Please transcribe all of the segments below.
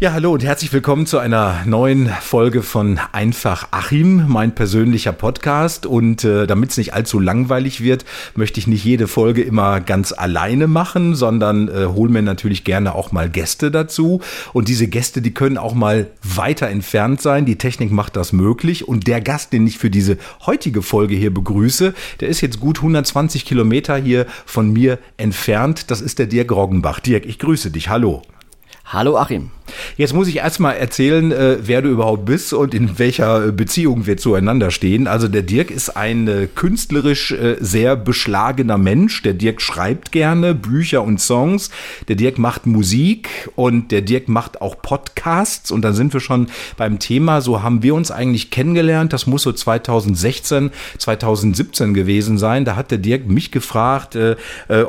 Ja, hallo und herzlich willkommen zu einer neuen Folge von Einfach Achim, mein persönlicher Podcast. Und äh, damit es nicht allzu langweilig wird, möchte ich nicht jede Folge immer ganz alleine machen, sondern äh, hole mir natürlich gerne auch mal Gäste dazu. Und diese Gäste, die können auch mal weiter entfernt sein. Die Technik macht das möglich. Und der Gast, den ich für diese heutige Folge hier begrüße, der ist jetzt gut 120 Kilometer hier von mir entfernt. Das ist der Dirk Roggenbach. Dirk, ich grüße dich. Hallo. Hallo Achim. Jetzt muss ich erstmal erzählen, äh, wer du überhaupt bist und in welcher Beziehung wir zueinander stehen. Also der Dirk ist ein äh, künstlerisch äh, sehr beschlagener Mensch. Der Dirk schreibt gerne Bücher und Songs. Der Dirk macht Musik und der Dirk macht auch Podcasts. Und dann sind wir schon beim Thema. So haben wir uns eigentlich kennengelernt. Das muss so 2016, 2017 gewesen sein. Da hat der Dirk mich gefragt,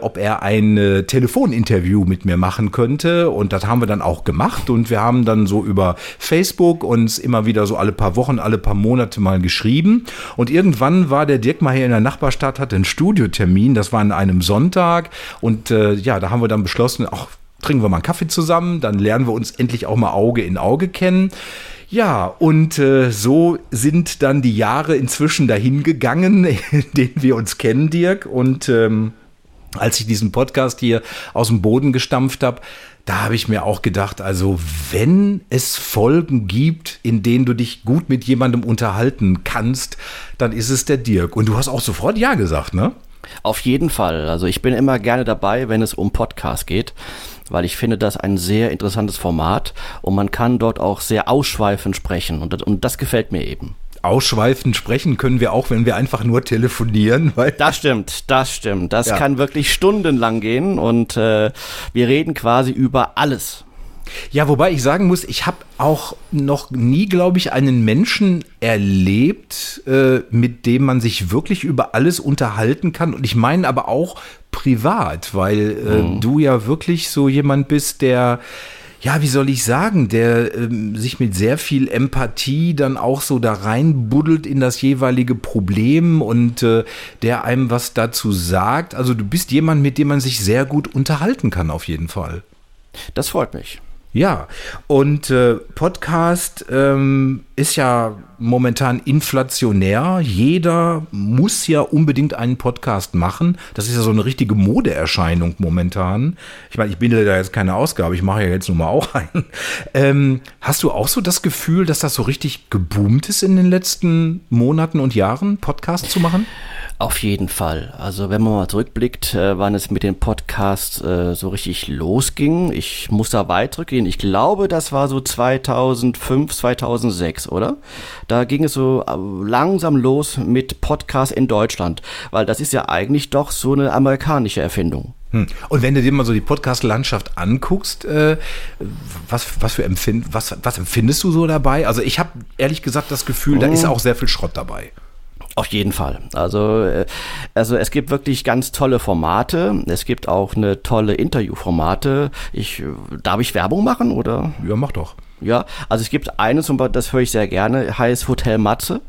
ob er ein Telefoninterview mit mir machen könnte. Und das haben wir dann auch gemacht und wir haben dann so über Facebook uns immer wieder so alle paar Wochen, alle paar Monate mal geschrieben und irgendwann war der Dirk mal hier in der Nachbarstadt, hatte einen Studiotermin, das war an einem Sonntag und äh, ja, da haben wir dann beschlossen, ach, trinken wir mal einen Kaffee zusammen, dann lernen wir uns endlich auch mal Auge in Auge kennen. Ja, und äh, so sind dann die Jahre inzwischen dahin gegangen, in denen wir uns kennen, Dirk. Und ähm, als ich diesen Podcast hier aus dem Boden gestampft habe, da habe ich mir auch gedacht, also wenn es Folgen gibt, in denen du dich gut mit jemandem unterhalten kannst, dann ist es der Dirk. Und du hast auch sofort Ja gesagt, ne? Auf jeden Fall. Also ich bin immer gerne dabei, wenn es um Podcast geht, weil ich finde das ein sehr interessantes Format und man kann dort auch sehr ausschweifend sprechen und das, und das gefällt mir eben ausschweifend sprechen können wir auch, wenn wir einfach nur telefonieren. Weil das stimmt, das stimmt. Das ja. kann wirklich stundenlang gehen und äh, wir reden quasi über alles. Ja, wobei ich sagen muss, ich habe auch noch nie, glaube ich, einen Menschen erlebt, äh, mit dem man sich wirklich über alles unterhalten kann. Und ich meine aber auch privat, weil äh, mhm. du ja wirklich so jemand bist, der ja, wie soll ich sagen, der ähm, sich mit sehr viel Empathie dann auch so da reinbuddelt in das jeweilige Problem und äh, der einem was dazu sagt. Also du bist jemand, mit dem man sich sehr gut unterhalten kann, auf jeden Fall. Das freut mich. Ja, und äh, Podcast ähm, ist ja momentan inflationär. Jeder muss ja unbedingt einen Podcast machen. Das ist ja so eine richtige Modeerscheinung momentan. Ich meine, ich bin da jetzt keine Ausgabe, ich mache ja jetzt nun mal auch einen. Ähm, hast du auch so das Gefühl, dass das so richtig geboomt ist in den letzten Monaten und Jahren, Podcast zu machen? Auf jeden Fall. Also wenn man mal zurückblickt, äh, wann es mit dem Podcast äh, so richtig losging. Ich muss da weit zurückgehen. Ich glaube, das war so 2005, 2006, oder? Da ging es so äh, langsam los mit Podcast in Deutschland, weil das ist ja eigentlich doch so eine amerikanische Erfindung. Hm. Und wenn du dir mal so die Podcast-Landschaft anguckst, äh, was, was, für empfind, was, was empfindest du so dabei? Also ich habe ehrlich gesagt das Gefühl, oh. da ist auch sehr viel Schrott dabei. Auf jeden Fall. Also, äh, also es gibt wirklich ganz tolle Formate. Es gibt auch eine tolle Interviewformate. Ich, darf ich Werbung machen oder? Ja, mach doch. Ja, also es gibt eines, und das höre ich sehr gerne, heißt Hotel Matze.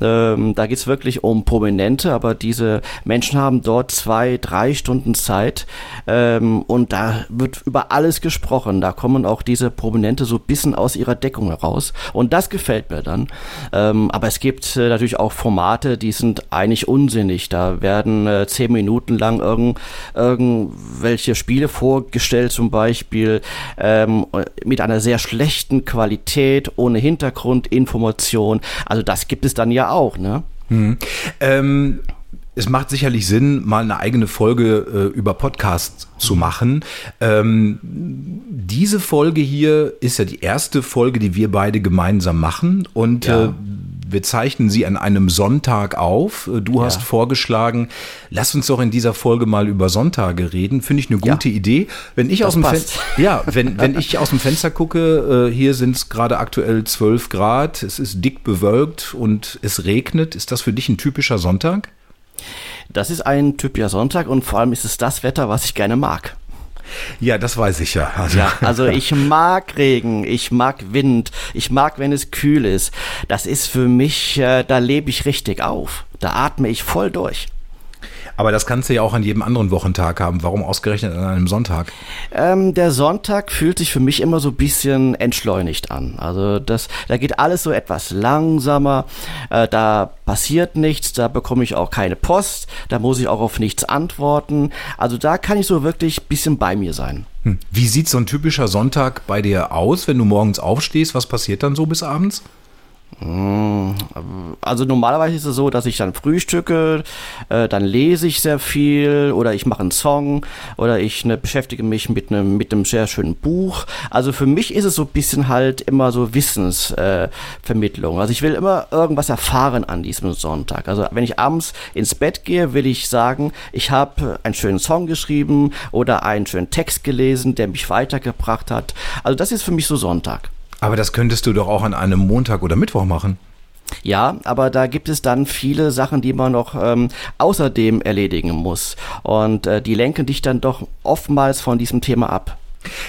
Ähm, da geht's wirklich um Prominente, aber diese Menschen haben dort zwei, drei Stunden Zeit ähm, und da wird über alles gesprochen. Da kommen auch diese Prominente so ein bisschen aus ihrer Deckung heraus und das gefällt mir dann. Ähm, aber es gibt äh, natürlich auch Formate, die sind eigentlich unsinnig. Da werden äh, zehn Minuten lang irgend, irgendwelche Spiele vorgestellt, zum Beispiel ähm, mit einer sehr schlechten Qualität, ohne Hintergrundinformation. Also das gibt es dann ja auch, ne? Hm. Ähm, es macht sicherlich Sinn, mal eine eigene Folge äh, über Podcasts zu machen. Ähm, diese Folge hier ist ja die erste Folge, die wir beide gemeinsam machen und ja. äh, wir zeichnen sie an einem Sonntag auf. Du ja. hast vorgeschlagen, lass uns doch in dieser Folge mal über Sonntage reden. Finde ich eine gute ja. Idee. Wenn ich aus dem ja, wenn, wenn ich aus dem Fenster gucke, äh, hier sind es gerade aktuell 12 Grad, es ist dick bewölkt und es regnet. Ist das für dich ein typischer Sonntag? Das ist ein typischer Sonntag und vor allem ist es das Wetter, was ich gerne mag. Ja, das weiß ich ja. Also. ja. Also ich mag Regen, ich mag Wind, ich mag, wenn es kühl ist. Das ist für mich, äh, da lebe ich richtig auf. Da atme ich voll durch. Aber das kannst du ja auch an jedem anderen Wochentag haben. Warum ausgerechnet an einem Sonntag? Ähm, der Sonntag fühlt sich für mich immer so ein bisschen entschleunigt an. Also das, da geht alles so etwas langsamer. Äh, da passiert nichts. Da bekomme ich auch keine Post. Da muss ich auch auf nichts antworten. Also da kann ich so wirklich ein bisschen bei mir sein. Hm. Wie sieht so ein typischer Sonntag bei dir aus, wenn du morgens aufstehst? Was passiert dann so bis abends? Hm, also normalerweise ist es so, dass ich dann frühstücke, äh, dann lese ich sehr viel oder ich mache einen Song oder ich ne, beschäftige mich mit einem mit sehr schönen Buch. Also für mich ist es so ein bisschen halt immer so Wissensvermittlung. Äh, also ich will immer irgendwas erfahren an diesem Sonntag. Also wenn ich abends ins Bett gehe, will ich sagen, ich habe einen schönen Song geschrieben oder einen schönen Text gelesen, der mich weitergebracht hat. Also das ist für mich so Sonntag. Aber das könntest du doch auch an einem Montag oder Mittwoch machen. Ja, aber da gibt es dann viele Sachen, die man noch ähm, außerdem erledigen muss. Und äh, die lenken dich dann doch oftmals von diesem Thema ab.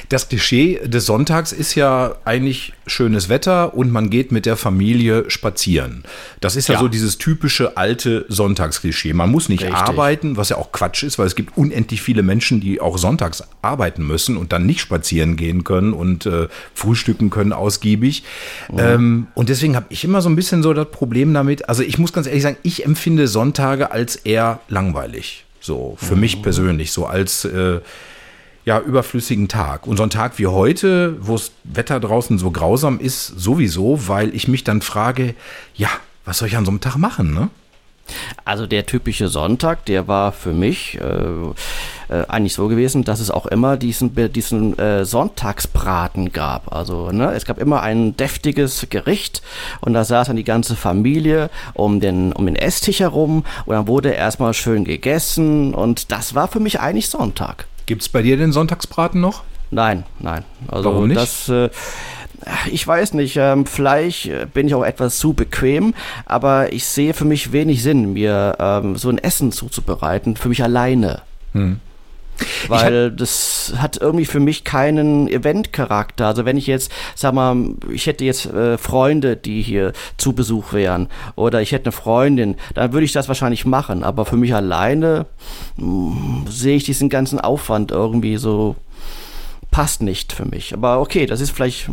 Das Klischee des Sonntags ist ja eigentlich schönes Wetter und man geht mit der Familie spazieren. Das ist ja, ja. so dieses typische alte Sonntagsklischee. Man muss nicht Richtig. arbeiten, was ja auch Quatsch ist, weil es gibt unendlich viele Menschen, die auch sonntags arbeiten müssen und dann nicht spazieren gehen können und äh, frühstücken können ausgiebig. Mhm. Ähm, und deswegen habe ich immer so ein bisschen so das Problem damit. Also ich muss ganz ehrlich sagen, ich empfinde Sonntage als eher langweilig. So für mhm. mich persönlich, so als äh, ja, überflüssigen Tag. Und so ein Tag wie heute, wo das Wetter draußen so grausam ist, sowieso, weil ich mich dann frage, ja, was soll ich an so einem Tag machen, ne? Also der typische Sonntag, der war für mich äh, äh, eigentlich so gewesen, dass es auch immer diesen, diesen äh, Sonntagsbraten gab. Also ne, es gab immer ein deftiges Gericht und da saß dann die ganze Familie um den, um den Esstisch herum und dann wurde erstmal schön gegessen und das war für mich eigentlich Sonntag. Gibt es bei dir den Sonntagsbraten noch? Nein, nein. Also Warum nicht? Das, äh, ich weiß nicht, ähm, vielleicht äh, bin ich auch etwas zu bequem, aber ich sehe für mich wenig Sinn, mir ähm, so ein Essen zuzubereiten, für mich alleine. Hm. Weil das hat irgendwie für mich keinen Event-Charakter. Also wenn ich jetzt, sag mal, ich hätte jetzt äh, Freunde, die hier zu Besuch wären, oder ich hätte eine Freundin, dann würde ich das wahrscheinlich machen. Aber für mich alleine mh, hm, sehe ich diesen ganzen Aufwand irgendwie so, passt nicht für mich. Aber okay, das ist vielleicht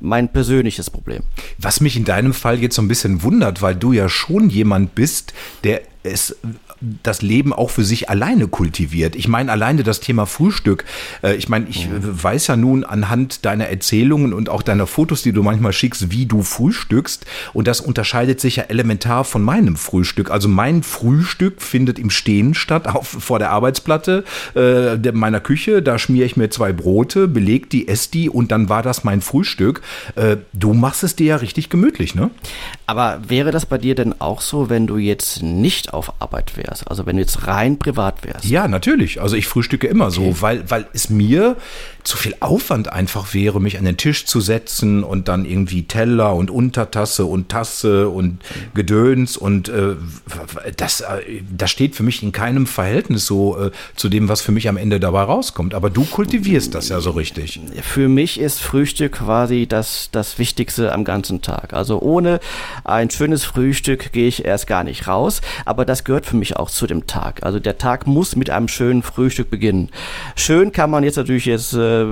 mein persönliches Problem. Was mich in deinem Fall jetzt so ein bisschen wundert, weil du ja schon jemand bist, der es das Leben auch für sich alleine kultiviert. Ich meine, alleine das Thema Frühstück. Äh, ich meine, ich mhm. weiß ja nun anhand deiner Erzählungen und auch deiner Fotos, die du manchmal schickst, wie du frühstückst. Und das unterscheidet sich ja elementar von meinem Frühstück. Also mein Frühstück findet im Stehen statt, auf, vor der Arbeitsplatte äh, meiner Küche. Da schmiere ich mir zwei Brote, beleg die, esse die und dann war das mein Frühstück. Äh, du machst es dir ja richtig gemütlich, ne? Aber wäre das bei dir denn auch so, wenn du jetzt nicht auf Arbeit wärst? also wenn du jetzt rein privat wärst. Ja, natürlich. Also ich frühstücke immer okay. so, weil, weil es mir zu viel Aufwand einfach wäre, mich an den Tisch zu setzen und dann irgendwie Teller und Untertasse und Tasse und Gedöns und äh, das, äh, das steht für mich in keinem Verhältnis so äh, zu dem, was für mich am Ende dabei rauskommt. Aber du kultivierst das ja so richtig. Für mich ist Frühstück quasi das, das Wichtigste am ganzen Tag. Also ohne ein schönes Frühstück gehe ich erst gar nicht raus, aber das gehört für mich auch zu dem Tag. Also der Tag muss mit einem schönen Frühstück beginnen. Schön kann man jetzt natürlich jetzt äh,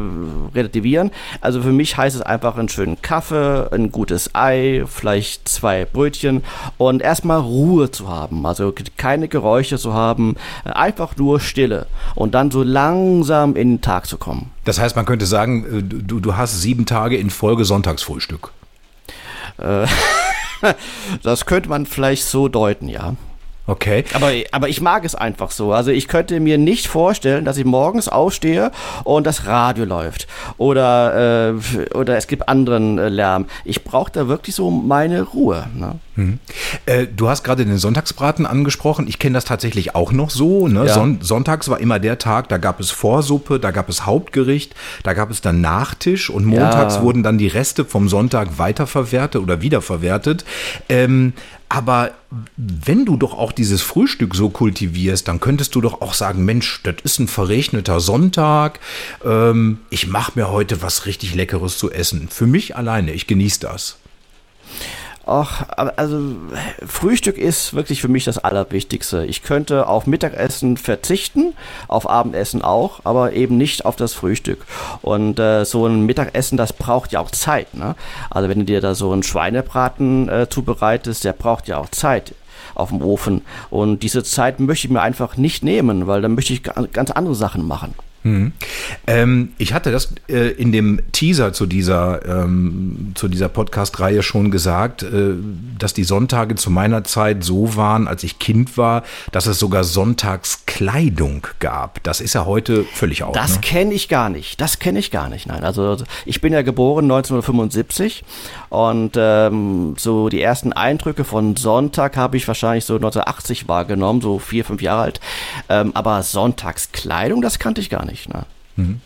relativieren. Also für mich heißt es einfach einen schönen Kaffee, ein gutes Ei, vielleicht zwei Brötchen und erstmal Ruhe zu haben. Also keine Geräusche zu haben, einfach nur Stille und dann so langsam in den Tag zu kommen. Das heißt, man könnte sagen, äh, du, du hast sieben Tage in Folge Sonntagsfrühstück. Äh, das könnte man vielleicht so deuten, ja. Okay. Aber, aber ich mag es einfach so. Also ich könnte mir nicht vorstellen, dass ich morgens aufstehe und das Radio läuft. Oder, äh, oder es gibt anderen äh, Lärm. Ich brauche da wirklich so meine Ruhe. Ne? Hm. Äh, du hast gerade den Sonntagsbraten angesprochen. Ich kenne das tatsächlich auch noch so. Ne? Ja. Son sonntags war immer der Tag, da gab es Vorsuppe, da gab es Hauptgericht, da gab es dann Nachtisch und montags ja. wurden dann die Reste vom Sonntag weiterverwertet oder wiederverwertet. Ähm, aber wenn du doch auch dieses Frühstück so kultivierst, dann könntest du doch auch sagen, Mensch, das ist ein verregneter Sonntag. Ähm, ich mache mir heute was richtig Leckeres zu essen. Für mich alleine, ich genieße das. Ach, also Frühstück ist wirklich für mich das Allerwichtigste. Ich könnte auf Mittagessen verzichten, auf Abendessen auch, aber eben nicht auf das Frühstück. Und äh, so ein Mittagessen, das braucht ja auch Zeit. Ne? Also wenn du dir da so einen Schweinebraten äh, zubereitest, der braucht ja auch Zeit auf dem Ofen. Und diese Zeit möchte ich mir einfach nicht nehmen, weil dann möchte ich ganz andere Sachen machen. Mhm. Ähm, ich hatte das äh, in dem Teaser zu dieser, ähm, zu dieser Podcast-Reihe schon gesagt, äh, dass die Sonntage zu meiner Zeit so waren, als ich Kind war, dass es sogar Sonntagskleidung gab. Das ist ja heute völlig aus. Das ne? kenne ich gar nicht. Das kenne ich gar nicht. Nein, also ich bin ja geboren 1975 und ähm, so die ersten Eindrücke von Sonntag habe ich wahrscheinlich so 1980 wahrgenommen, so vier, fünf Jahre alt. Ähm, aber Sonntagskleidung, das kannte ich gar nicht Ne? Mhm.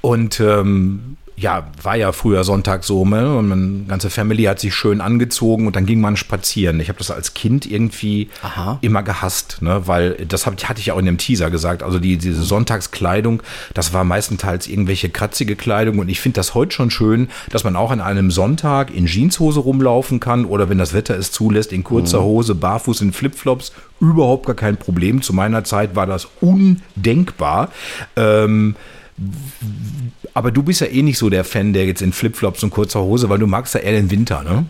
Und ähm, ja, war ja früher Sonntag so, ne? Und meine ganze Family hat sich schön angezogen und dann ging man spazieren. Ich habe das als Kind irgendwie Aha. immer gehasst, ne? Weil das hab, hatte ich auch in dem Teaser gesagt. Also die, diese Sonntagskleidung, das war meistenteils irgendwelche kratzige Kleidung und ich finde das heute schon schön, dass man auch an einem Sonntag in Jeanshose rumlaufen kann oder wenn das Wetter es zulässt, in kurzer mhm. Hose, barfuß in Flipflops. Überhaupt gar kein Problem. Zu meiner Zeit war das undenkbar. Ähm, aber du bist ja eh nicht so der Fan, der jetzt in Flipflops und kurzer Hose, weil du magst ja eher den Winter, ne?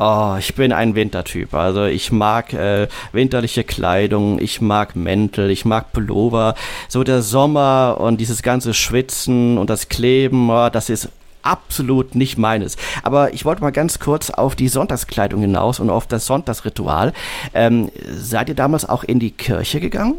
Oh, ich bin ein Wintertyp. Also ich mag äh, winterliche Kleidung, ich mag Mäntel, ich mag Pullover. So der Sommer und dieses ganze Schwitzen und das Kleben, oh, das ist absolut nicht meines. Aber ich wollte mal ganz kurz auf die Sonntagskleidung hinaus und auf das Sonntagsritual. Ähm, seid ihr damals auch in die Kirche gegangen?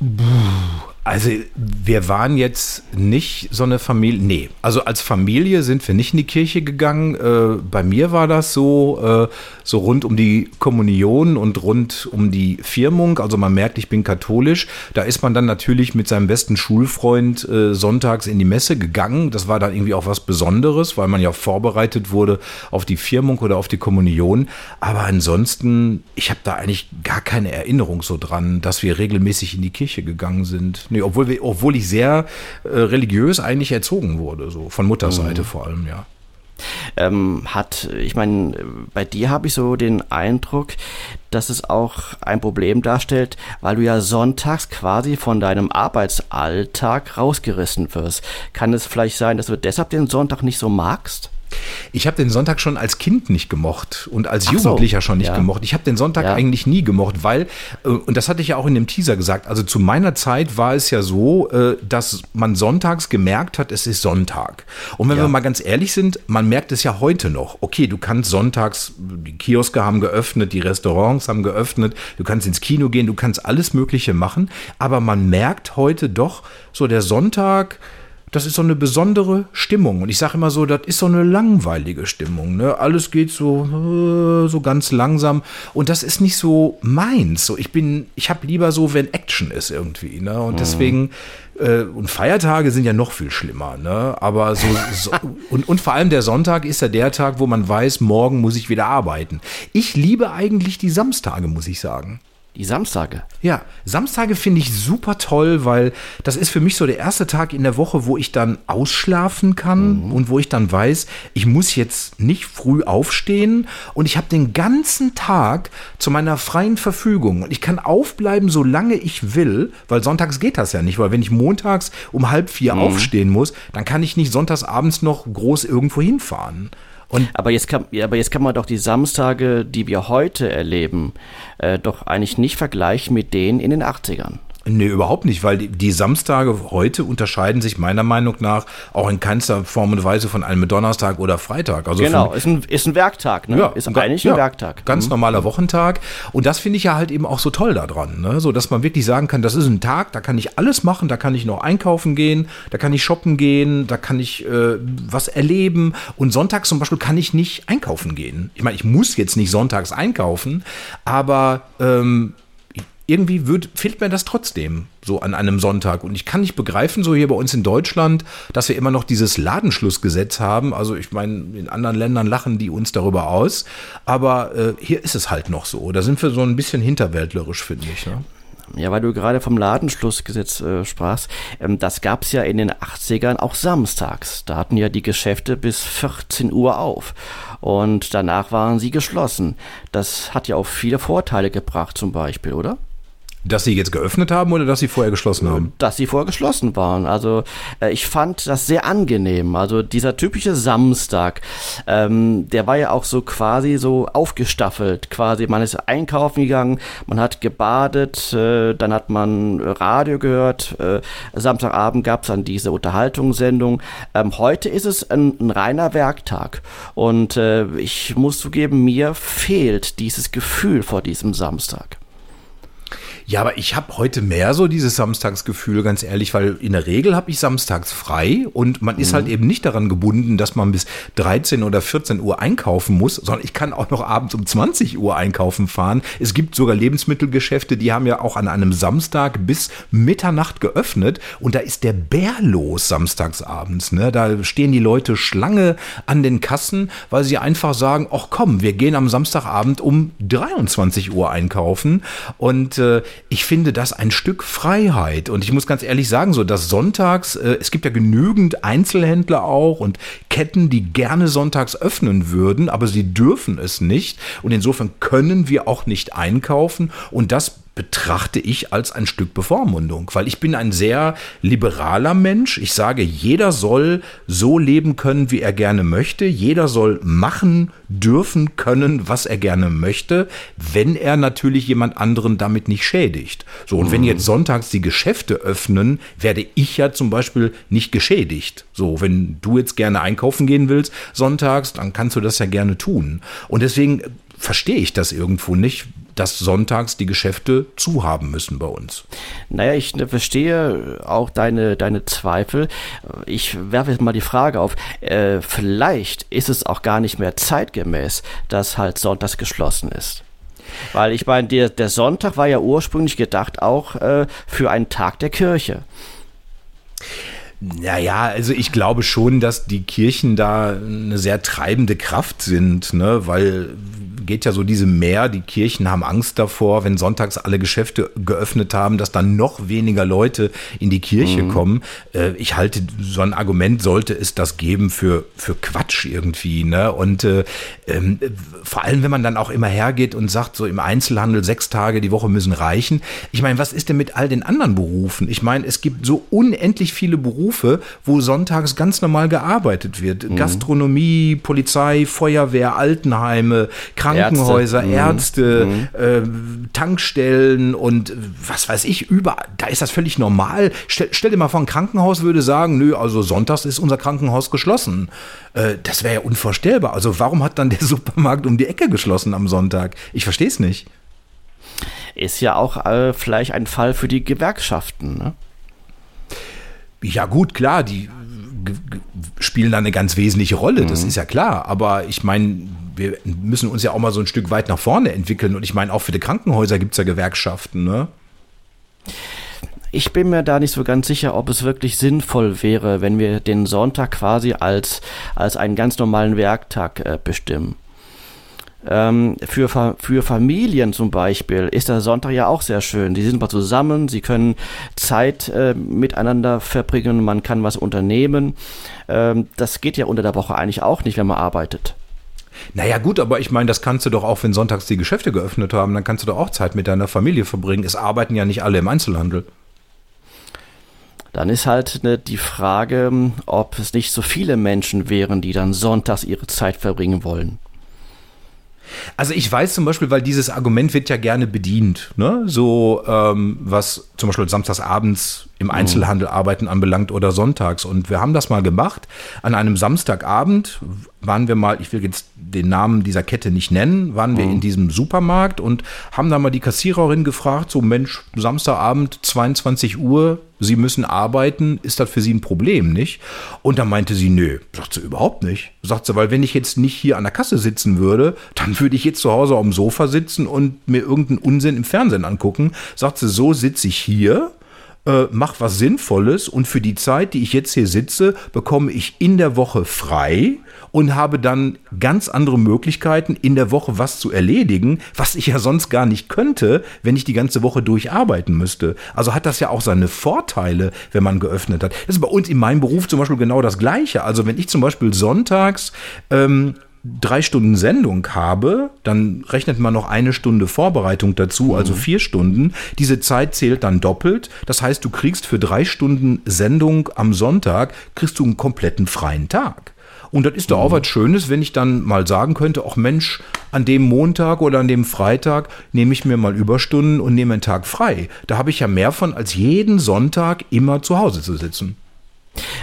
Puh. Also wir waren jetzt nicht so eine Familie, nee, also als Familie sind wir nicht in die Kirche gegangen. Äh, bei mir war das so, äh, so rund um die Kommunion und rund um die Firmung. Also man merkt, ich bin katholisch. Da ist man dann natürlich mit seinem besten Schulfreund äh, sonntags in die Messe gegangen. Das war dann irgendwie auch was Besonderes, weil man ja vorbereitet wurde auf die Firmung oder auf die Kommunion. Aber ansonsten, ich habe da eigentlich gar keine Erinnerung so dran, dass wir regelmäßig in die Kirche gegangen sind. Nee, obwohl, wir, obwohl ich sehr äh, religiös eigentlich erzogen wurde, so von Mutterseite mhm. vor allem, ja. Ähm, hat, ich meine, bei dir habe ich so den Eindruck, dass es auch ein Problem darstellt, weil du ja sonntags quasi von deinem Arbeitsalltag rausgerissen wirst. Kann es vielleicht sein, dass du deshalb den Sonntag nicht so magst? Ich habe den Sonntag schon als Kind nicht gemocht und als Ach Jugendlicher so, schon nicht ja. gemocht. Ich habe den Sonntag ja. eigentlich nie gemocht, weil, äh, und das hatte ich ja auch in dem Teaser gesagt, also zu meiner Zeit war es ja so, äh, dass man sonntags gemerkt hat, es ist Sonntag. Und wenn ja. wir mal ganz ehrlich sind, man merkt es ja heute noch. Okay, du kannst sonntags, die Kioske haben geöffnet, die Restaurants haben geöffnet, du kannst ins Kino gehen, du kannst alles Mögliche machen, aber man merkt heute doch, so der Sonntag, das ist so eine besondere Stimmung. Und ich sage immer so, das ist so eine langweilige Stimmung. Ne? Alles geht so, äh, so ganz langsam. Und das ist nicht so meins. So, ich bin, ich habe lieber so, wenn Action ist irgendwie. Ne? Und mhm. deswegen, äh, und Feiertage sind ja noch viel schlimmer. Ne? Aber so, so und, und vor allem der Sonntag ist ja der Tag, wo man weiß, morgen muss ich wieder arbeiten. Ich liebe eigentlich die Samstage, muss ich sagen. Die Samstage. Ja, Samstage finde ich super toll, weil das ist für mich so der erste Tag in der Woche, wo ich dann ausschlafen kann mhm. und wo ich dann weiß, ich muss jetzt nicht früh aufstehen und ich habe den ganzen Tag zu meiner freien Verfügung und ich kann aufbleiben, solange ich will, weil sonntags geht das ja nicht, weil wenn ich montags um halb vier mhm. aufstehen muss, dann kann ich nicht sonntags abends noch groß irgendwo hinfahren. Und aber, jetzt kann, aber jetzt kann man doch die Samstage, die wir heute erleben, äh, doch eigentlich nicht vergleichen mit denen in den 80ern. Nee, überhaupt nicht, weil die, die, Samstage heute unterscheiden sich meiner Meinung nach auch in keinster Form und Weise von einem Donnerstag oder Freitag. Also genau, ist ein, ist ein Werktag, ne? Ja, ist eigentlich ja, ein Werktag. Ganz mhm. normaler Wochentag. Und das finde ich ja halt eben auch so toll daran, ne? So, dass man wirklich sagen kann, das ist ein Tag, da kann ich alles machen, da kann ich noch einkaufen gehen, da kann ich shoppen gehen, da kann ich äh, was erleben. Und sonntags zum Beispiel kann ich nicht einkaufen gehen. Ich meine, ich muss jetzt nicht sonntags einkaufen, aber ähm, irgendwie wird, fehlt mir das trotzdem so an einem Sonntag. Und ich kann nicht begreifen, so hier bei uns in Deutschland, dass wir immer noch dieses Ladenschlussgesetz haben. Also ich meine, in anderen Ländern lachen die uns darüber aus. Aber äh, hier ist es halt noch so. Da sind wir so ein bisschen hinterwäldlerisch, finde ich. Ne? Ja, weil du gerade vom Ladenschlussgesetz äh, sprachst, ähm, das gab es ja in den 80ern auch samstags. Da hatten ja die Geschäfte bis 14 Uhr auf und danach waren sie geschlossen. Das hat ja auch viele Vorteile gebracht zum Beispiel, oder? Dass sie jetzt geöffnet haben oder dass sie vorher geschlossen haben? Dass sie vorher geschlossen waren. Also äh, ich fand das sehr angenehm. Also dieser typische Samstag, ähm, der war ja auch so quasi so aufgestaffelt. Quasi, man ist einkaufen gegangen, man hat gebadet, äh, dann hat man Radio gehört. Äh, Samstagabend gab es dann diese Unterhaltungssendung. Ähm, heute ist es ein, ein reiner Werktag. Und äh, ich muss zugeben, mir fehlt dieses Gefühl vor diesem Samstag. Ja, aber ich habe heute mehr so dieses Samstagsgefühl, ganz ehrlich, weil in der Regel habe ich samstags frei und man ist halt mhm. halt eben nicht daran gebunden, dass man bis 13 oder 14 Uhr einkaufen muss, sondern ich kann auch noch abends um 20 Uhr einkaufen fahren. Es gibt sogar Lebensmittelgeschäfte, die haben ja auch an einem Samstag bis Mitternacht geöffnet und da ist der Bär los samstagsabends. Ne? Da stehen die Leute Schlange an den Kassen, weil sie einfach sagen, ach komm, wir gehen am Samstagabend um 23 Uhr einkaufen und äh, ich finde das ein Stück Freiheit. Und ich muss ganz ehrlich sagen, so dass sonntags, äh, es gibt ja genügend Einzelhändler auch und Ketten, die gerne sonntags öffnen würden, aber sie dürfen es nicht. Und insofern können wir auch nicht einkaufen. Und das betrachte ich als ein Stück Bevormundung, weil ich bin ein sehr liberaler Mensch. Ich sage, jeder soll so leben können, wie er gerne möchte. Jeder soll machen dürfen können, was er gerne möchte, wenn er natürlich jemand anderen damit nicht schädigt. So, und mhm. wenn jetzt sonntags die Geschäfte öffnen, werde ich ja zum Beispiel nicht geschädigt. So, wenn du jetzt gerne einkaufen gehen willst sonntags, dann kannst du das ja gerne tun. Und deswegen verstehe ich das irgendwo nicht, dass sonntags die Geschäfte zu haben müssen bei uns. Naja, ich ne, verstehe auch deine, deine Zweifel. Ich werfe jetzt mal die Frage auf, äh, vielleicht ist es auch gar nicht mehr zeitgemäß, dass halt sonntags geschlossen ist. Weil ich meine, der, der Sonntag war ja ursprünglich gedacht auch äh, für einen Tag der Kirche. Naja, also ich glaube schon, dass die Kirchen da eine sehr treibende Kraft sind, ne? weil geht ja so diese Mehr, die Kirchen haben Angst davor, wenn sonntags alle Geschäfte geöffnet haben, dass dann noch weniger Leute in die Kirche mhm. kommen. Äh, ich halte so ein Argument, sollte es das geben, für, für Quatsch irgendwie. Ne? Und äh, ähm, vor allem, wenn man dann auch immer hergeht und sagt, so im Einzelhandel sechs Tage die Woche müssen reichen. Ich meine, was ist denn mit all den anderen Berufen? Ich meine, es gibt so unendlich viele Berufe, wo sonntags ganz normal gearbeitet wird. Mhm. Gastronomie, Polizei, Feuerwehr, Altenheime, Krankenhäuser. Krankenhäuser, Ärzte, mhm. Ärzte äh, Tankstellen und was weiß ich, überall. Da ist das völlig normal. Stell, stell, dir mal vor, ein Krankenhaus würde sagen, nö, also sonntags ist unser Krankenhaus geschlossen. Äh, das wäre ja unvorstellbar. Also warum hat dann der Supermarkt um die Ecke geschlossen am Sonntag? Ich verstehe es nicht. Ist ja auch äh, vielleicht ein Fall für die Gewerkschaften, ne? Ja gut, klar, die spielen da eine ganz wesentliche Rolle, das mhm. ist ja klar. Aber ich meine, wir müssen uns ja auch mal so ein Stück weit nach vorne entwickeln. Und ich meine, auch für die Krankenhäuser gibt es ja Gewerkschaften, ne? Ich bin mir da nicht so ganz sicher, ob es wirklich sinnvoll wäre, wenn wir den Sonntag quasi als, als einen ganz normalen Werktag äh, bestimmen. Ähm, für, für Familien zum Beispiel ist der Sonntag ja auch sehr schön. Die sind mal zusammen, sie können Zeit äh, miteinander verbringen, man kann was unternehmen. Ähm, das geht ja unter der Woche eigentlich auch nicht, wenn man arbeitet. Naja, gut, aber ich meine, das kannst du doch auch, wenn sonntags die Geschäfte geöffnet haben, dann kannst du doch auch Zeit mit deiner Familie verbringen. Es arbeiten ja nicht alle im Einzelhandel. Dann ist halt ne, die Frage, ob es nicht so viele Menschen wären, die dann sonntags ihre Zeit verbringen wollen. Also ich weiß zum Beispiel, weil dieses Argument wird ja gerne bedient, ne? so ähm, was zum Beispiel samstagsabends im. Einzelhandel arbeiten anbelangt oder sonntags. Und wir haben das mal gemacht. An einem Samstagabend waren wir mal, ich will jetzt den Namen dieser Kette nicht nennen, waren wir mhm. in diesem Supermarkt und haben da mal die Kassiererin gefragt, so Mensch, Samstagabend 22 Uhr, Sie müssen arbeiten, ist das für Sie ein Problem, nicht? Und da meinte sie, nö, sagt sie überhaupt nicht. Sagt sie, weil wenn ich jetzt nicht hier an der Kasse sitzen würde, dann würde ich jetzt zu Hause auf dem Sofa sitzen und mir irgendeinen Unsinn im Fernsehen angucken. Sagt sie, so sitze ich hier äh, mach was Sinnvolles und für die Zeit, die ich jetzt hier sitze, bekomme ich in der Woche frei und habe dann ganz andere Möglichkeiten, in der Woche was zu erledigen, was ich ja sonst gar nicht könnte, wenn ich die ganze Woche durcharbeiten müsste. Also hat das ja auch seine Vorteile, wenn man geöffnet hat. Das ist bei uns in meinem Beruf zum Beispiel genau das Gleiche. Also wenn ich zum Beispiel sonntags ähm, drei Stunden Sendung habe, dann rechnet man noch eine Stunde Vorbereitung dazu, mhm. also vier Stunden. Diese Zeit zählt dann doppelt. Das heißt, du kriegst für drei Stunden Sendung am Sonntag, kriegst du einen kompletten freien Tag. Und das ist doch auch mhm. was Schönes, wenn ich dann mal sagen könnte, ach Mensch, an dem Montag oder an dem Freitag nehme ich mir mal Überstunden und nehme einen Tag frei. Da habe ich ja mehr von, als jeden Sonntag immer zu Hause zu sitzen.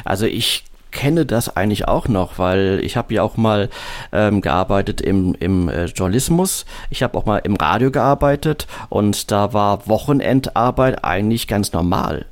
Also ich kenne das eigentlich auch noch, weil ich habe ja auch mal ähm, gearbeitet im, im äh, Journalismus. Ich habe auch mal im Radio gearbeitet und da war Wochenendarbeit eigentlich ganz normal.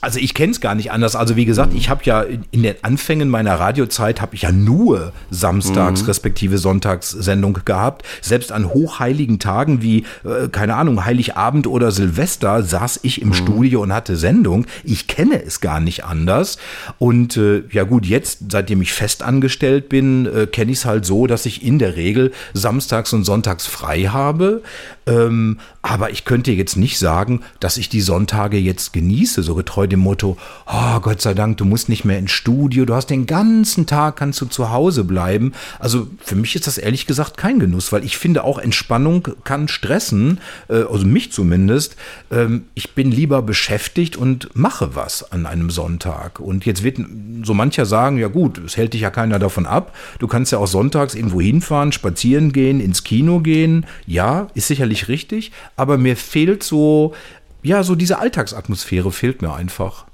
Also ich kenne es gar nicht anders. Also wie gesagt, ich habe ja in den Anfängen meiner Radiozeit habe ich ja nur Samstags mhm. respektive Sonntagssendung gehabt. Selbst an hochheiligen Tagen wie äh, keine Ahnung Heiligabend oder Silvester saß ich im mhm. Studio und hatte Sendung. Ich kenne es gar nicht anders. Und äh, ja gut, jetzt seitdem ich fest angestellt bin, äh, kenne ich es halt so, dass ich in der Regel Samstags und Sonntags frei habe. Ähm, aber ich könnte jetzt nicht sagen, dass ich die Sonntage jetzt genieße, so getreu dem Motto, oh Gott sei Dank, du musst nicht mehr ins Studio, du hast den ganzen Tag, kannst du zu Hause bleiben. Also für mich ist das ehrlich gesagt kein Genuss, weil ich finde auch Entspannung kann stressen, äh, also mich zumindest. Ähm, ich bin lieber beschäftigt und mache was an einem Sonntag. Und jetzt wird so mancher sagen, ja gut, es hält dich ja keiner davon ab. Du kannst ja auch sonntags irgendwo hinfahren, spazieren gehen, ins Kino gehen. Ja, ist sicherlich richtig, aber mir fehlt so, ja, so diese Alltagsatmosphäre fehlt mir einfach.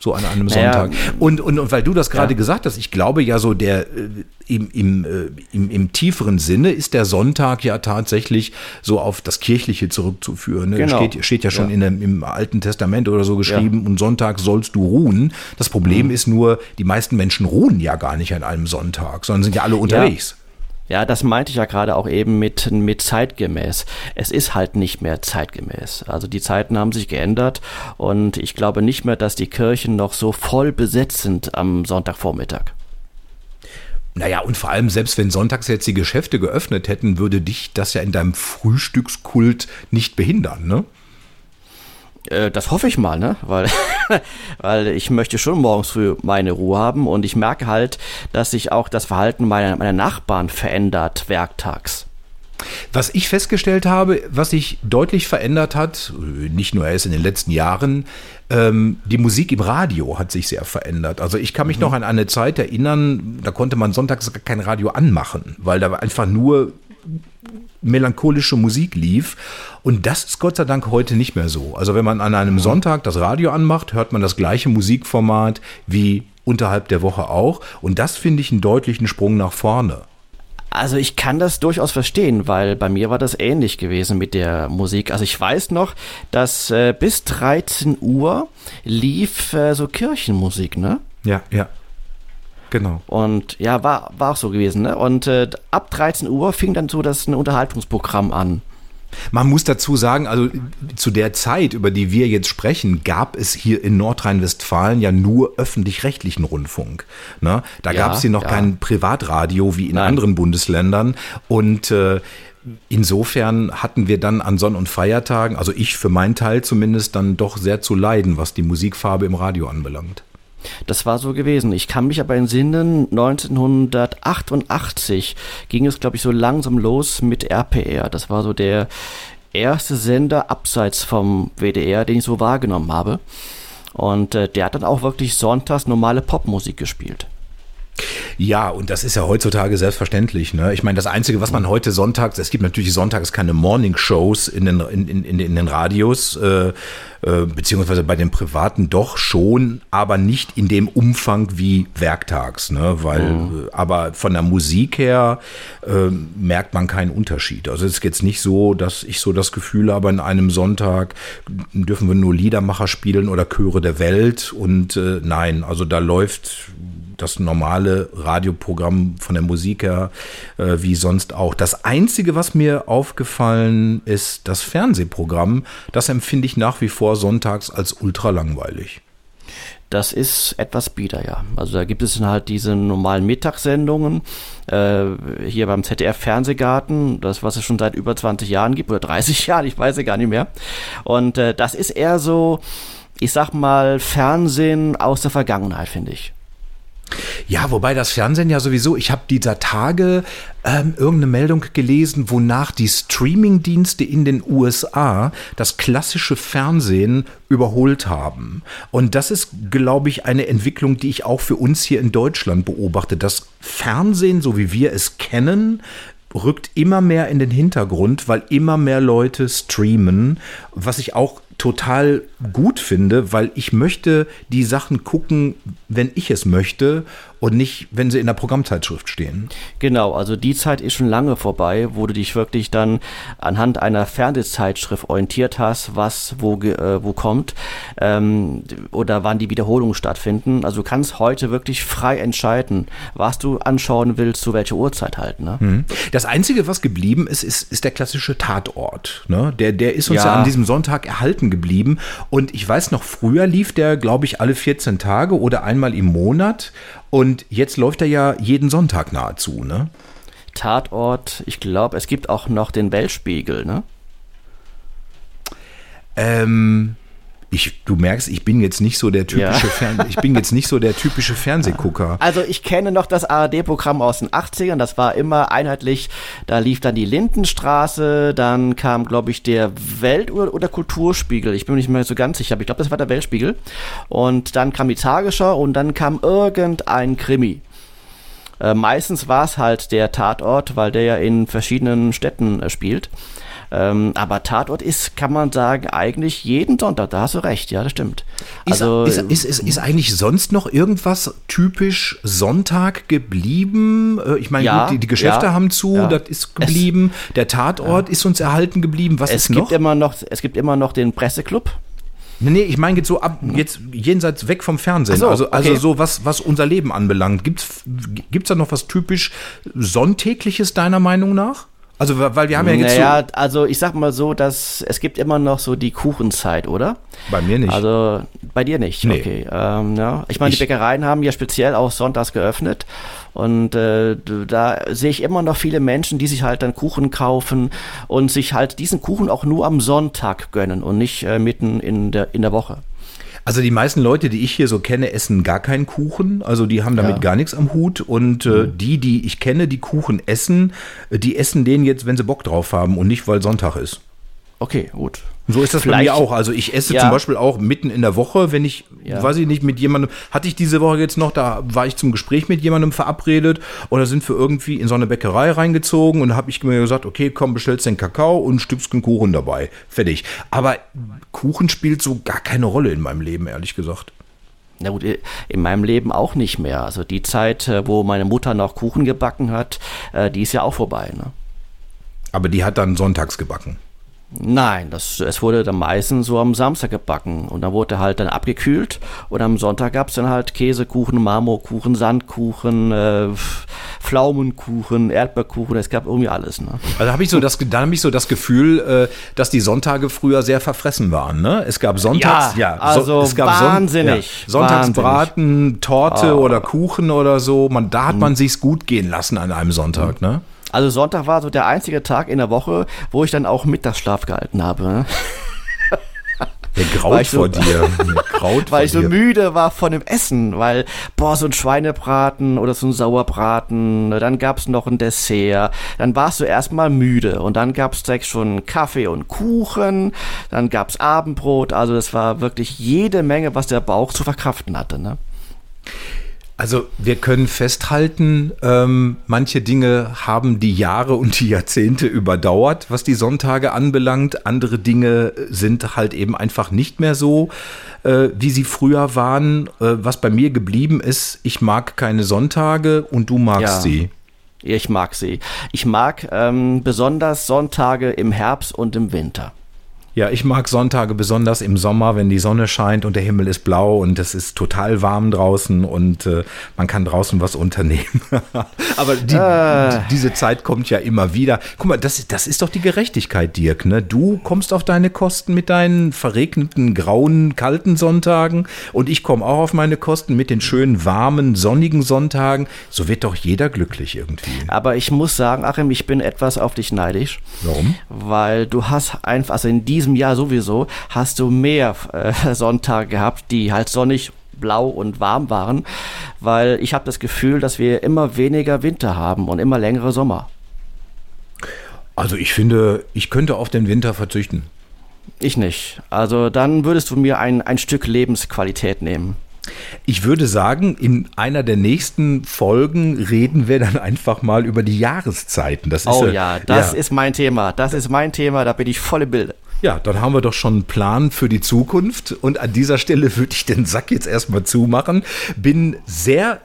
So an einem naja, Sonntag. Und, und, und weil du das gerade ja. gesagt hast, ich glaube ja so der äh, im, im, äh, im, im tieferen Sinne ist der Sonntag ja tatsächlich so auf das Kirchliche zurückzuführen. Ne? Genau. Steht, steht ja schon ja. In dem, im Alten Testament oder so geschrieben, ja. und Sonntag sollst du ruhen. Das Problem mhm. ist nur, die meisten Menschen ruhen ja gar nicht an einem Sonntag, sondern sind ja alle unterwegs. Ja, das meinte ich ja gerade auch eben mit, mit zeitgemäß. Es ist halt nicht mehr zeitgemäß. Also die Zeiten haben sich geändert und ich glaube nicht mehr, dass die Kirchen noch so voll besetzt sind am Sonntagvormittag. Naja, und vor allem, selbst wenn sonntags jetzt die Geschäfte geöffnet hätten, würde dich das ja in deinem Frühstückskult nicht behindern, ne? Äh, das hoffe ich mal, ne? Weil, weil ich möchte schon morgens früh meine Ruhe haben und ich merke halt, dass sich auch das Verhalten meiner, meiner Nachbarn verändert werktags. Was ich festgestellt habe, was sich deutlich verändert hat, nicht nur erst in den letzten Jahren, ähm, die Musik im Radio hat sich sehr verändert. Also ich kann mich mhm. noch an eine Zeit erinnern, da konnte man sonntags kein Radio anmachen, weil da einfach nur melancholische Musik lief. Und das ist Gott sei Dank heute nicht mehr so. Also wenn man an einem. Sonntag das Radio anmacht, hört man das gleiche Musikformat wie unterhalb der Woche auch. Und das finde ich einen deutlichen Sprung nach vorne. Also ich kann das durchaus verstehen, weil bei mir war das ähnlich gewesen mit der Musik. Also ich weiß noch, dass äh, bis 13 Uhr lief äh, so Kirchenmusik, ne? Ja, ja. Genau. Und ja, war, war auch so gewesen. Ne? Und äh, ab 13 Uhr fing dann so das Unterhaltungsprogramm an. Man muss dazu sagen, also zu der Zeit, über die wir jetzt sprechen, gab es hier in Nordrhein-Westfalen ja nur öffentlich-rechtlichen Rundfunk. Ne? Da ja, gab es hier noch ja. kein Privatradio wie in Nein. anderen Bundesländern. Und äh, Insofern hatten wir dann an Sonn- und Feiertagen, also ich für meinen Teil zumindest, dann doch sehr zu leiden, was die Musikfarbe im Radio anbelangt. Das war so gewesen. Ich kann mich aber entsinnen, 1988 ging es, glaube ich, so langsam los mit RPR. Das war so der erste Sender abseits vom WDR, den ich so wahrgenommen habe. Und äh, der hat dann auch wirklich sonntags normale Popmusik gespielt. Ja, und das ist ja heutzutage selbstverständlich. Ne? Ich meine, das Einzige, was man heute sonntags, es gibt natürlich sonntags keine Morning-Shows in den, in, in, in den Radios, äh, äh, beziehungsweise bei den Privaten doch schon, aber nicht in dem Umfang wie werktags. Ne? Weil, mhm. Äh, aber von der Musik her äh, merkt man keinen Unterschied. Also es ist jetzt nicht so, dass ich so das Gefühl habe, an einem Sonntag dürfen wir nur Liedermacher spielen oder Chöre der Welt. Und äh, nein, also da läuft das normale Radioprogramm von der Musik her, äh, wie sonst auch. Das Einzige, was mir aufgefallen ist, das Fernsehprogramm, das empfinde ich nach wie vor sonntags als ultra langweilig. Das ist etwas bieder, ja. Also da gibt es halt diese normalen Mittagssendungen, äh, hier beim ZDF Fernsehgarten, das was es schon seit über 20 Jahren gibt, oder 30 Jahren, ich weiß ja gar nicht mehr. Und äh, das ist eher so, ich sag mal, Fernsehen aus der Vergangenheit, finde ich. Ja, wobei das Fernsehen ja sowieso, ich habe dieser Tage ähm, irgendeine Meldung gelesen, wonach die Streamingdienste in den USA das klassische Fernsehen überholt haben. Und das ist, glaube ich, eine Entwicklung, die ich auch für uns hier in Deutschland beobachte. Das Fernsehen, so wie wir es kennen, rückt immer mehr in den Hintergrund, weil immer mehr Leute streamen, was ich auch total gut finde, weil ich möchte die Sachen gucken, wenn ich es möchte und nicht, wenn sie in der Programmzeitschrift stehen. Genau, also die Zeit ist schon lange vorbei, wo du dich wirklich dann anhand einer Fernsehzeitschrift orientiert hast, was wo, äh, wo kommt ähm, oder wann die Wiederholungen stattfinden. Also du kannst heute wirklich frei entscheiden, was du anschauen willst, zu welcher Uhrzeit halt. Ne? Mhm. Das Einzige, was geblieben ist, ist, ist der klassische Tatort. Ne? Der, der ist uns ja. ja an diesem Sonntag erhalten geblieben. Und ich weiß noch, früher lief der, glaube ich, alle 14 Tage oder einmal im Monat. Und jetzt läuft er ja jeden Sonntag nahezu, ne? Tatort, ich glaube, es gibt auch noch den Weltspiegel, ne? Ähm, ich, du merkst, ich bin jetzt nicht so der typische ja. Fern ich bin jetzt nicht so der typische Fernsehgucker. Also ich kenne noch das ARD-Programm aus den 80ern, das war immer einheitlich, da lief dann die Lindenstraße, dann kam, glaube ich, der Welt- oder, Kulturspiegel, ich bin mir nicht mehr so ganz sicher, aber ich glaube, das war der Weltspiegel. Und dann kam die Tagesschau und dann kam irgendein Krimi. Äh, meistens war es halt der Tatort, weil der ja in verschiedenen Städten äh, spielt. Ähm, aber Tatort ist, kann man sagen, eigentlich jeden Sonntag. Da hast du recht, ja, das stimmt. Also, ist, ist, ist, ist eigentlich sonst noch irgendwas typisch Sonntag geblieben? Äh, ich meine, ja, die, die, Geschäfte ja, haben zu, ja. das ist geblieben. Es, Der Tatort ist uns erhalten geblieben. Was es ist noch? Gibt immer noch? Es gibt immer noch den Presseclub. Nee, nee, ich meine jetzt so ab, jetzt jenseits weg vom Fernsehen. So, also, also so was, was unser Leben anbelangt. Gibt's, gibt's da noch was typisch Sonntägliches deiner Meinung nach? Also, weil wir haben ja jetzt. Naja, so also ich sag mal so, dass es gibt immer noch so die Kuchenzeit, oder? Bei mir nicht. Also bei dir nicht. Nee. Okay. Ähm, ja. Ich meine, die Bäckereien haben ja speziell auch sonntags geöffnet. Und äh, da sehe ich immer noch viele Menschen, die sich halt dann Kuchen kaufen und sich halt diesen Kuchen auch nur am Sonntag gönnen und nicht äh, mitten in der, in der Woche. Also die meisten Leute, die ich hier so kenne, essen gar keinen Kuchen. Also die haben damit ja. gar nichts am Hut. Und äh, mhm. die, die ich kenne, die Kuchen essen, äh, die essen den jetzt, wenn sie Bock drauf haben und nicht, weil Sonntag ist. Okay, gut. So ist das Vielleicht, bei mir auch. Also ich esse ja. zum Beispiel auch mitten in der Woche, wenn ich, ja. weiß ich nicht, mit jemandem, hatte ich diese Woche jetzt noch, da war ich zum Gespräch mit jemandem verabredet da sind wir irgendwie in so eine Bäckerei reingezogen und da habe ich mir gesagt, okay, komm, bestellst den Kakao und ein Stückchen Kuchen dabei. Fertig. Aber Kuchen spielt so gar keine Rolle in meinem Leben, ehrlich gesagt. Na gut, in meinem Leben auch nicht mehr. Also die Zeit, äh, wo meine Mutter noch Kuchen gebacken hat, äh, die ist ja auch vorbei. Ne? Aber die hat dann sonntags gebacken. Nein, das, es wurde dann meistens so am Samstag gebacken und dann wurde halt dann abgekühlt und am Sonntag gab es dann halt Käsekuchen, Marmorkuchen, Sandkuchen, äh, Pflaumenkuchen, Erdbeerkuchen, es gab irgendwie alles. Ne? Also habe ich so das, dann habe ich so das Gefühl, äh, dass die Sonntage früher sehr verfressen waren. Ne? Es gab Sonntags, ja, ja also es gab wahnsinnig, Son ja, Sonntagsbraten, Torte oh. oder Kuchen oder so. Man, da hat man mhm. sich's gut gehen lassen an einem Sonntag. Mhm. Ne? Also Sonntag war so der einzige Tag in der Woche, wo ich dann auch Mittagsschlaf gehalten habe. Ne? Der graut so, vor dir. Graut weil ich so dir. müde war von dem Essen, weil, boah, so ein Schweinebraten oder so ein Sauerbraten, dann gab's noch ein Dessert, dann warst du erstmal müde und dann gab's direkt schon Kaffee und Kuchen, dann gab's Abendbrot, also das war wirklich jede Menge, was der Bauch zu verkraften hatte, ne? Also wir können festhalten, ähm, manche Dinge haben die Jahre und die Jahrzehnte überdauert, was die Sonntage anbelangt. Andere Dinge sind halt eben einfach nicht mehr so, äh, wie sie früher waren. Äh, was bei mir geblieben ist, ich mag keine Sonntage und du magst ja. sie. Ich mag sie. Ich mag ähm, besonders Sonntage im Herbst und im Winter. Ja, ich mag Sonntage besonders im Sommer, wenn die Sonne scheint und der Himmel ist blau und es ist total warm draußen und äh, man kann draußen was unternehmen. Aber die, äh. diese Zeit kommt ja immer wieder. Guck mal, das, das ist doch die Gerechtigkeit, Dirk. Ne? Du kommst auf deine Kosten mit deinen verregneten, grauen, kalten Sonntagen und ich komme auch auf meine Kosten mit den schönen, warmen, sonnigen Sonntagen. So wird doch jeder glücklich irgendwie. Aber ich muss sagen, Achim, ich bin etwas auf dich neidisch. Warum? Weil du hast einfach, also in diesem Jahr sowieso, hast du mehr äh, Sonntage gehabt, die halt sonnig blau und warm waren, weil ich habe das Gefühl, dass wir immer weniger Winter haben und immer längere Sommer. Also ich finde, ich könnte auf den Winter verzichten. Ich nicht. Also dann würdest du mir ein, ein Stück Lebensqualität nehmen. Ich würde sagen, in einer der nächsten Folgen reden wir dann einfach mal über die Jahreszeiten. Das ist, oh ja, das ja. ist mein Thema. Das ist mein Thema, da bin ich voll im Bilde. Ja, dann haben wir doch schon einen Plan für die Zukunft. Und an dieser Stelle würde ich den Sack jetzt erstmal zumachen. Bin sehr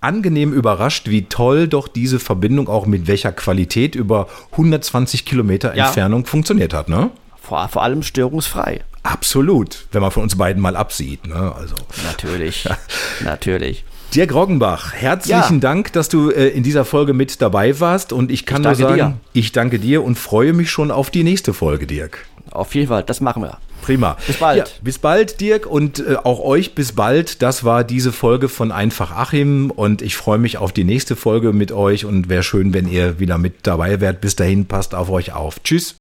angenehm überrascht, wie toll doch diese Verbindung auch mit welcher Qualität über 120 Kilometer Entfernung ja. funktioniert hat, ne? Vor, vor allem störungsfrei. Absolut, wenn man von uns beiden mal absieht. Ne? Also. Natürlich, natürlich. Dirk Roggenbach, herzlichen ja. Dank, dass du äh, in dieser Folge mit dabei warst. Und ich kann ich nur sagen, dir. ich danke dir und freue mich schon auf die nächste Folge, Dirk. Auf jeden Fall, das machen wir. Prima. Bis bald. Ja, bis bald, Dirk, und äh, auch euch bis bald. Das war diese Folge von Einfach Achim und ich freue mich auf die nächste Folge mit euch und wäre schön, wenn ihr wieder mit dabei wärt. Bis dahin, passt auf euch auf. Tschüss.